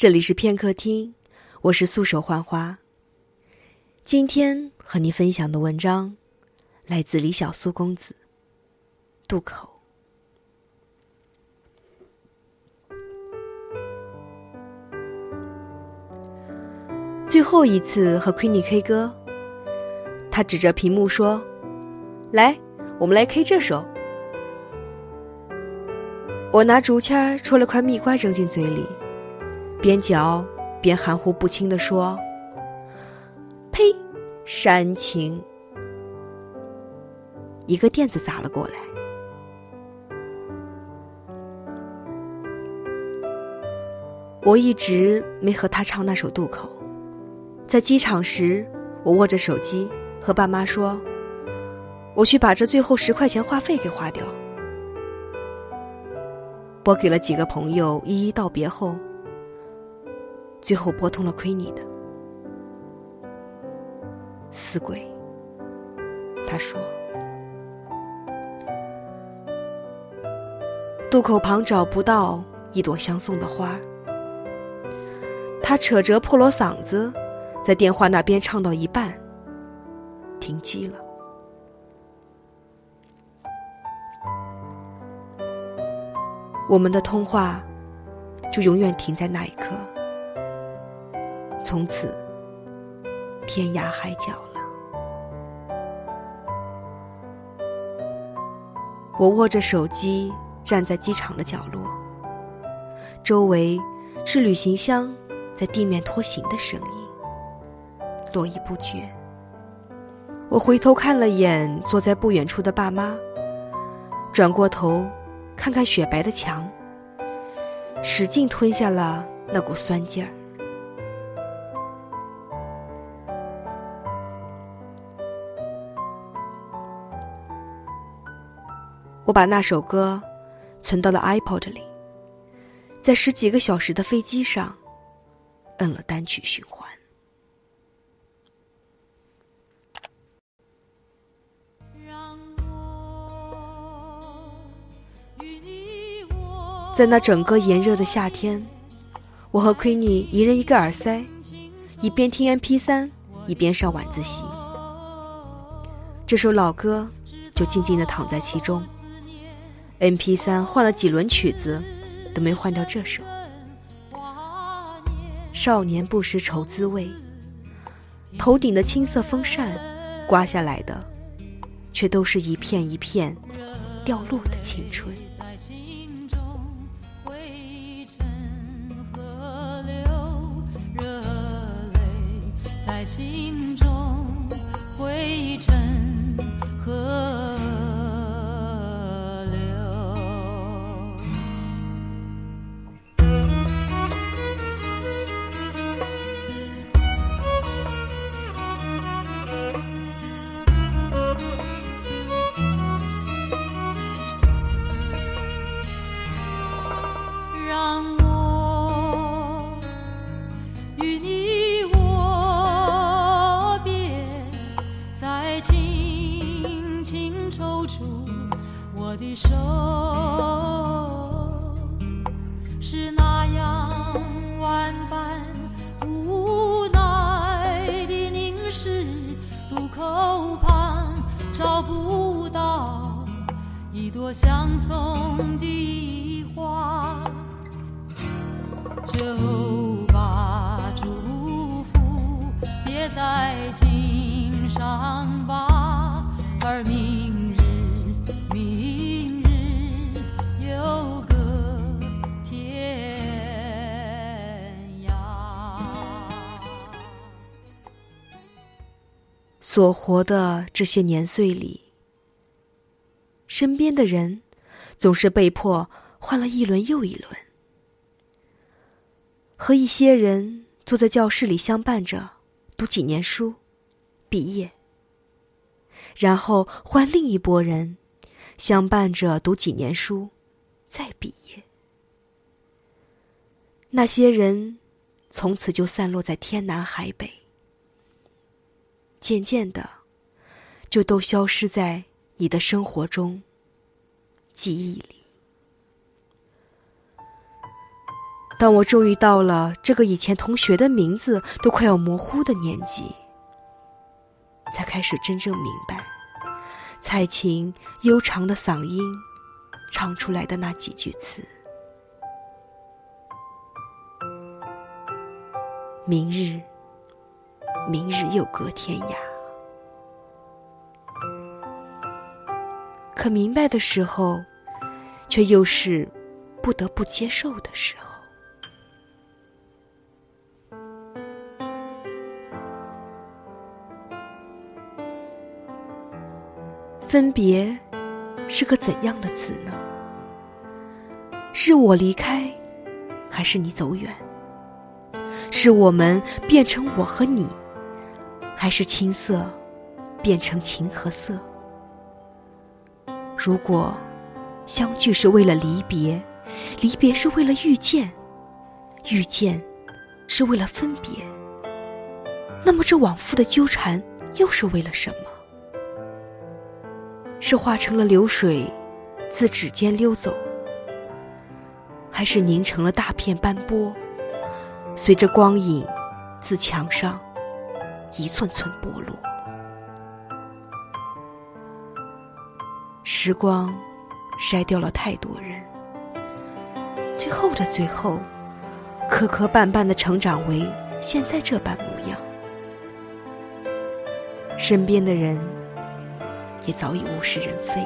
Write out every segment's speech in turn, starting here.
这里是片刻听，我是素手幻花。今天和你分享的文章来自李小苏公子。渡口。最后一次和 Queenie K 歌，他指着屏幕说：“来，我们来 K 这首。”我拿竹签戳了块蜜瓜扔进嘴里，边嚼边含糊不清地说：“呸，煽情！”一个垫子砸了过来。我一直没和他唱那首渡口。在机场时，我握着手机和爸妈说：“我去把这最后十块钱话费给花掉。”拨给了几个朋友，一一道别后，最后拨通了亏你的死鬼。他说：“渡口旁找不到一朵相送的花。”他扯着破锣嗓子，在电话那边唱到一半，停机了。我们的通话就永远停在那一刻，从此天涯海角了。我握着手机，站在机场的角落，周围是旅行箱在地面拖行的声音，络绎不绝。我回头看了眼坐在不远处的爸妈，转过头。看看雪白的墙，使劲吞下了那股酸劲儿。我把那首歌存到了 iPod 里，在十几个小时的飞机上，摁了单曲循环。在那整个炎热的夏天，我和奎尼一人一个耳塞，一边听 M P 三，一边上晚自习。这首老歌就静静的躺在其中。M P 三换了几轮曲子，都没换掉这首。少年不识愁滋味，头顶的青色风扇刮下来的，却都是一片一片掉落的青春。在心中灰找不到一朵相送的花，就把祝福别在襟上吧。而明日，明所活的这些年岁里。身边的人，总是被迫换了一轮又一轮，和一些人坐在教室里相伴着读几年书，毕业，然后换另一拨人相伴着读几年书，再毕业。那些人从此就散落在天南海北，渐渐的，就都消失在。你的生活中，记忆里，当我终于到了这个以前同学的名字都快要模糊的年纪，才开始真正明白蔡琴悠长的嗓音唱出来的那几句词：“明日，明日又隔天涯。”可明白的时候，却又是不得不接受的时候。分别是个怎样的词呢？是我离开，还是你走远？是我们变成我和你，还是青色变成情和色？如果相聚是为了离别，离别是为了遇见，遇见是为了分别，那么这往复的纠缠又是为了什么？是化成了流水，自指尖溜走，还是凝成了大片斑驳，随着光影自墙上一寸寸剥落？时光筛掉了太多人，最后的最后，磕磕绊绊的成长为现在这般模样，身边的人。也早已物是人非。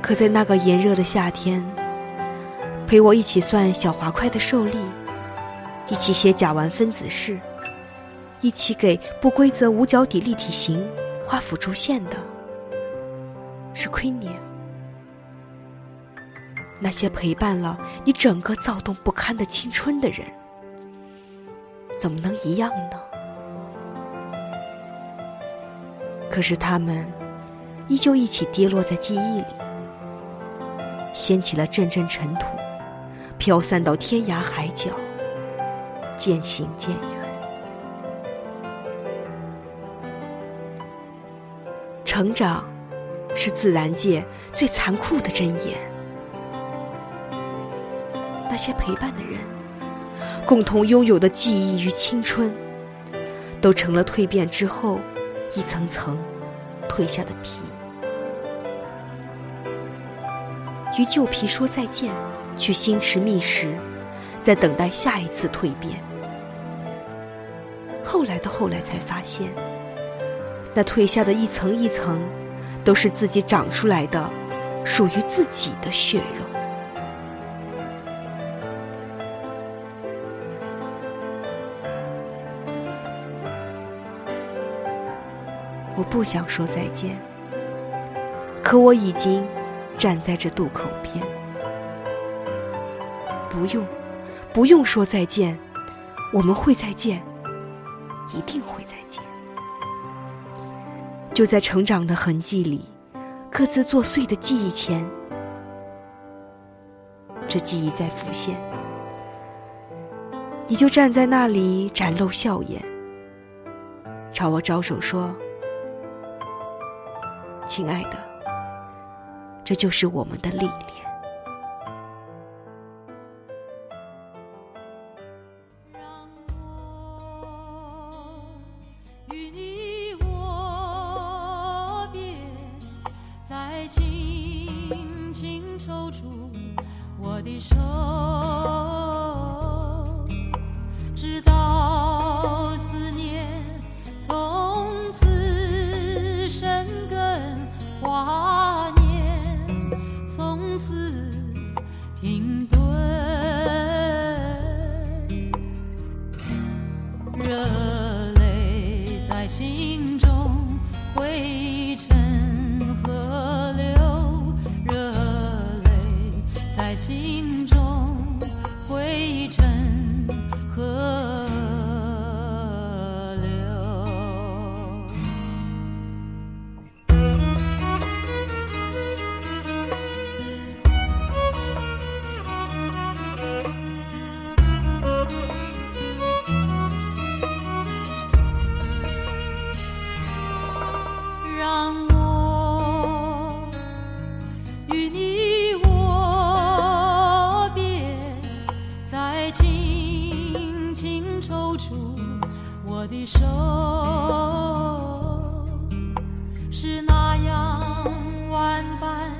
可在那个炎热的夏天，陪我一起算小滑块的受力，一起写甲烷分子式，一起给不规则五角底立体形画辅助线的，是奎尼。那些陪伴了你整个躁动不堪的青春的人，怎么能一样呢？可是他们依旧一起跌落在记忆里，掀起了阵阵尘土，飘散到天涯海角，渐行渐远。成长是自然界最残酷的箴言。那些陪伴的人，共同拥有的记忆与青春，都成了蜕变之后。一层层褪下的皮，与旧皮说再见，去心驰觅食，在等待下一次蜕变。后来的后来才发现，那褪下的一层一层，都是自己长出来的，属于自己的血肉。我不想说再见，可我已经站在这渡口边。不用，不用说再见，我们会再见，一定会再见。就在成长的痕迹里，各自作祟的记忆前，这记忆在浮现，你就站在那里展露笑颜，朝我招手说。亲爱的，这就是我们的历练。让我与你的手，与你握别再轻轻抽出我的手是那样万般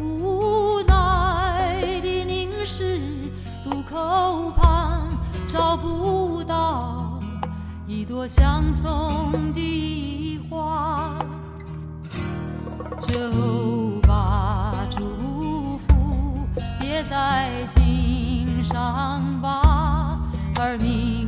无奈的凝视渡口旁找不到一朵相送的花。就罢别在襟上吧，而明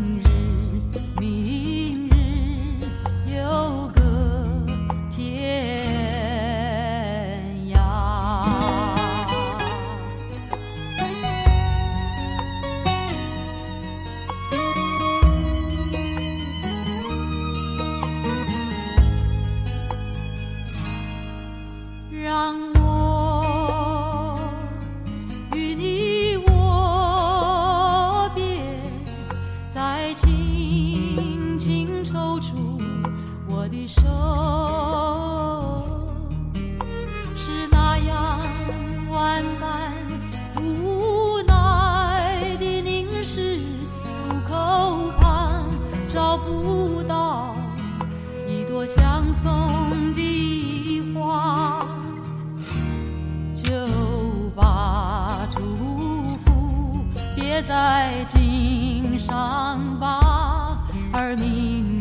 手，是那样万般无奈的凝视，路口旁找不到一朵相送的花。就把祝福别在襟上吧，而明。